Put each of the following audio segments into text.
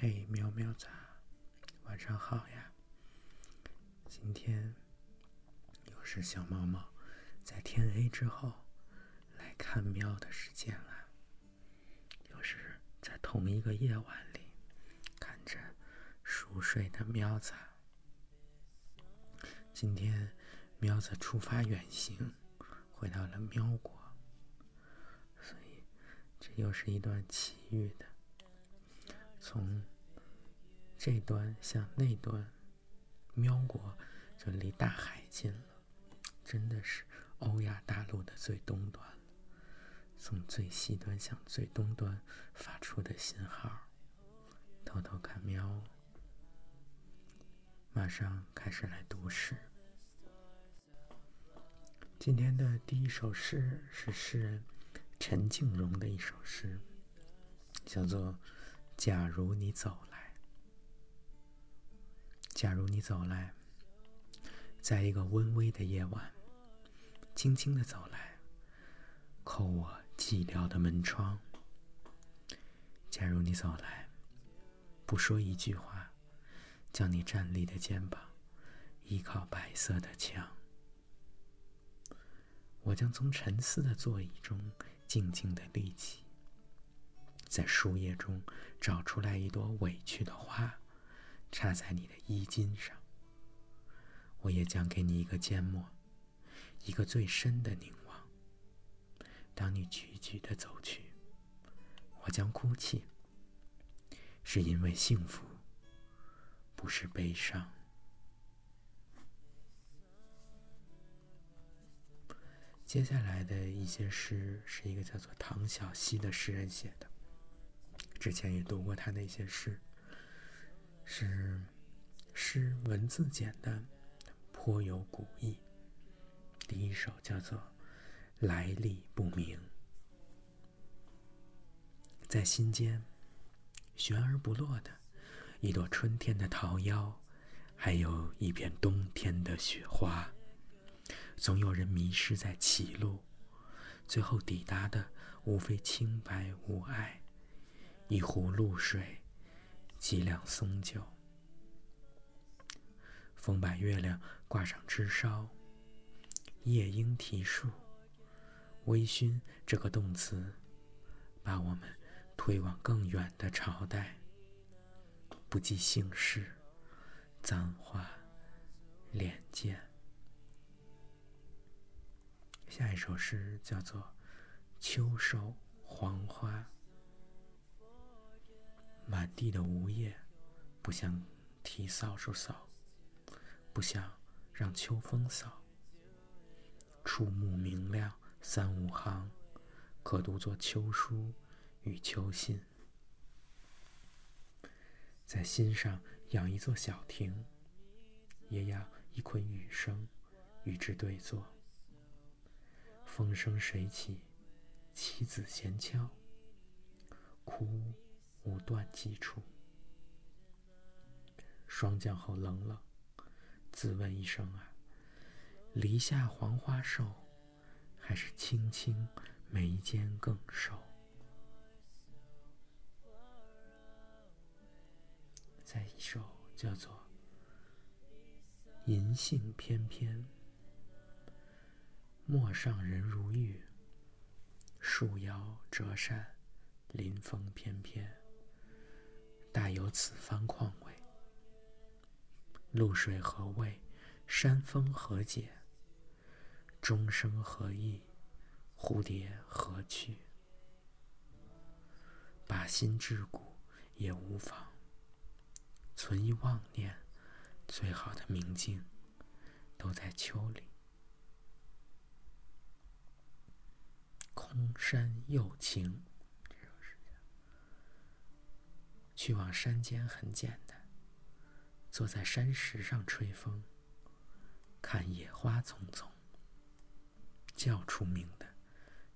嘿，喵喵仔，晚上好呀！今天又是小猫猫在天黑之后来看喵的时间了，又是在同一个夜晚里看着熟睡的喵子。今天喵子出发远行，回到了喵国，所以这又是一段奇遇的。从这端向那端，喵国就离大海近了，真的是欧亚大陆的最东端。从最西端向最东端发出的信号，偷偷看喵。马上开始来读诗。今天的第一首诗是诗人陈静荣的一首诗，叫做。假如你走，假如你走来，在一个温微的夜晚，轻轻的走来，叩我寂寥的门窗。假如你走来，不说一句话，将你站立的肩膀依靠白色的墙，我将从沉思的座椅中静静的立起。在树叶中找出来一朵委屈的花，插在你的衣襟上。我也将给你一个缄默，一个最深的凝望。当你踽踽的走去，我将哭泣，是因为幸福，不是悲伤。接下来的一些诗是一个叫做唐小溪的诗人写的。之前也读过他的一些诗，是诗文字简单，颇有古意。第一首叫做《来历不明》，在心间悬而不落的一朵春天的桃夭，还有一片冬天的雪花，总有人迷失在歧路，最后抵达的无非清白无碍。一壶露水，几两松酒。风把月亮挂上枝梢，夜莺啼树。微醺这个动词，把我们推往更远的朝代。不计姓氏，簪花脸见。下一首诗叫做《秋收黄花》。满地的梧叶，不想提扫帚扫，不想让秋风扫。触目明亮三五行，可读作秋书与秋信。在心上养一座小亭，也养一捆雨声，与之对坐。风生水起，妻子闲敲，哭。无断击出，霜降后冷冷，自问一声啊，篱下黄花瘦，还是青青眉间更瘦？再一首叫做《银杏翩翩》，陌上人如玉，树摇折扇，临风翩翩。大有此番况味。露水何味？山风何解？钟声何意？蝴蝶何去？把心致骨也无妨。存一妄念，最好的明镜，都在秋里。空山又晴。去往山间很简单，坐在山石上吹风，看野花丛丛。叫出名的，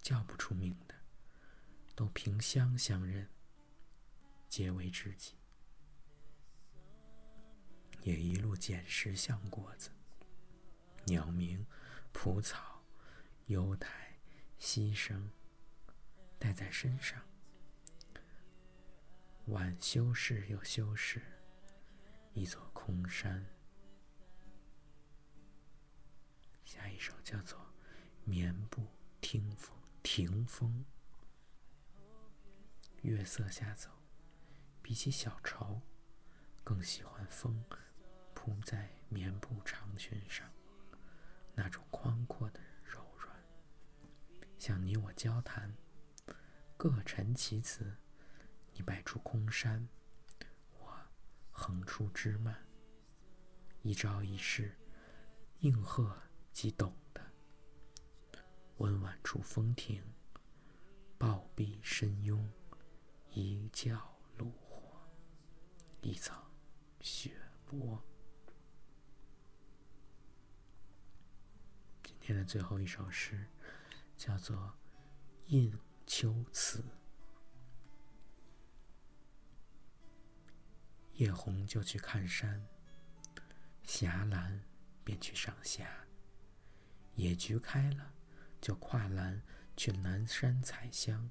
叫不出名的，都凭香相认，结为知己。也一路捡拾香果子，鸟鸣、蒲草、幽苔、溪声，带在身上。晚修饰又修饰一座空山。下一首叫做《棉布听风听风》，月色下走，比起小巢，更喜欢风铺在棉布长裙上，那种宽阔的柔软，像你我交谈，各陈其词。空山，我横出枝蔓，一朝一夕，应和即懂的。温婉处风停，抱臂深拥，一觉炉火，一层雪波。今天的最后一首诗，叫做《应秋词》。叶红就去看山，霞蓝便去赏霞。野菊开了，就跨栏去南山采香。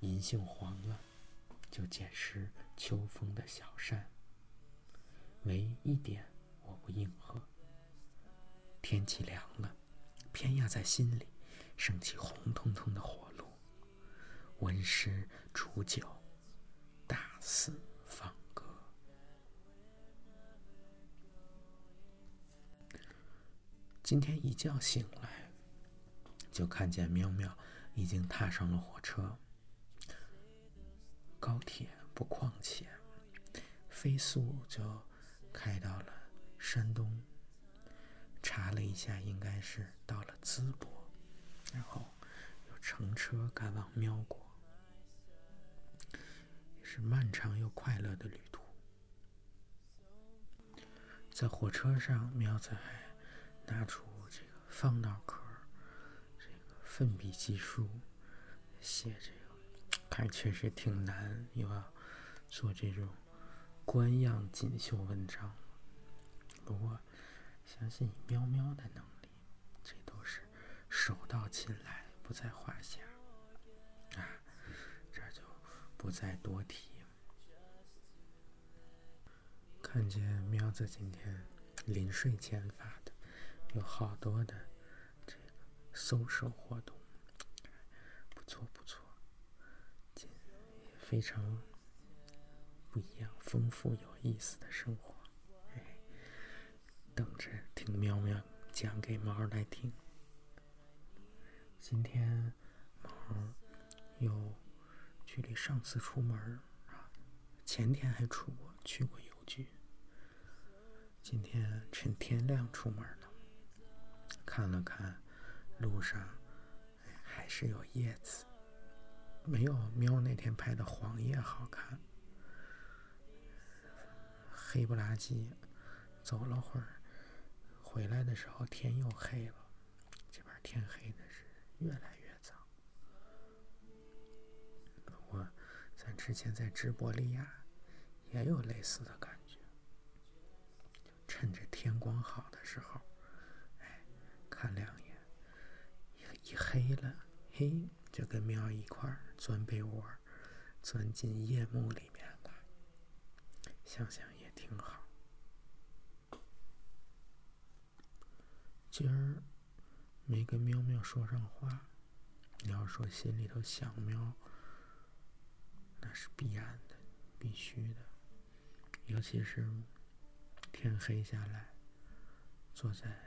银杏黄了，就捡拾秋风的小扇。唯一点我不应和。天气凉了，偏要在心里升起红彤彤的火炉，温湿煮酒，大肆放。今天一觉醒来，就看见喵喵已经踏上了火车。高铁不况且，飞速就开到了山东。查了一下，应该是到了淄博，然后又乘车赶往喵国，是漫长又快乐的旅途。在火车上，喵仔。拿出这个方脑壳，这个奋笔疾书，写这个，看确实挺难，又要做这种官样锦绣文章。不过，相信喵喵的能力，这都是手到擒来，不在话下。啊，这就不再多提。看见喵子今天临睡前发的。有好多的这个搜手活动，不错不错，非常不一样、丰富有意思的生活。哎，等着听喵喵讲给猫儿来听。今天猫又距离上次出门啊，前天还出过去过邮局，今天趁天亮出门呢。看了看，路上还是有叶子，没有喵那天拍的黄叶好看。黑不拉几，走了会儿，回来的时候天又黑了。这边天黑的是越来越早。我咱之前在直播里呀，也有类似的感觉，趁着天光好的时候。看两眼，一黑了，嘿，就跟喵一块钻被窝，钻进夜幕里面了。想想也挺好。今儿没跟喵喵说上话，你要说心里头想喵，那是必然的，必须的。尤其是天黑下来，坐在。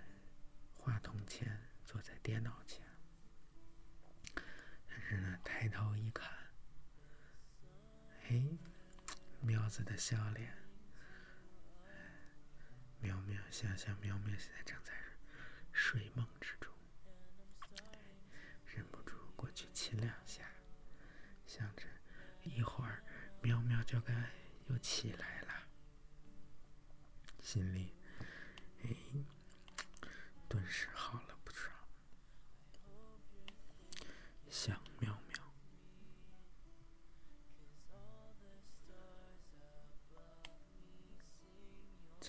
话筒前，坐在电脑前，但是呢，抬头一看，哎，喵子的笑脸，喵喵，想想喵喵现在正在睡梦之中，忍不住过去亲两下，想着一会儿喵喵就该又起来了，心里，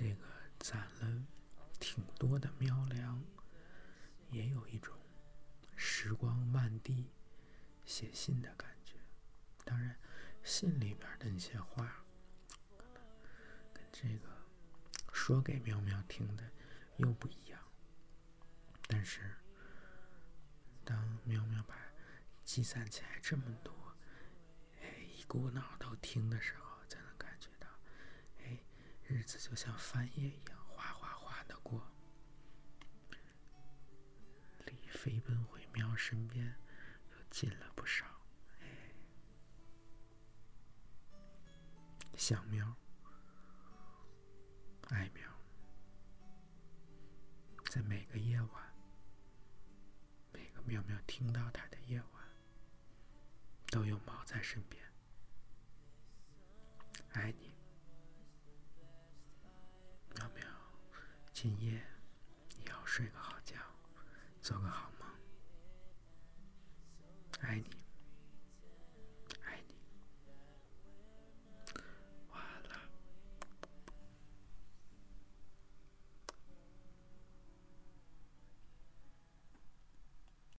这个攒了挺多的喵粮，也有一种时光漫地写信的感觉。当然，信里边的那些话，跟这个说给喵喵听的又不一样。但是，当喵喵把积攒起来这么多，哎，一股脑都听的时候，日子就像翻页一样，哗哗哗的过。离飞奔回喵身边又近了不少。想喵，爱喵，在每个夜晚，每个喵喵听到它的夜晚，都有猫在身边，爱你，今夜你要睡个好觉，做个好梦，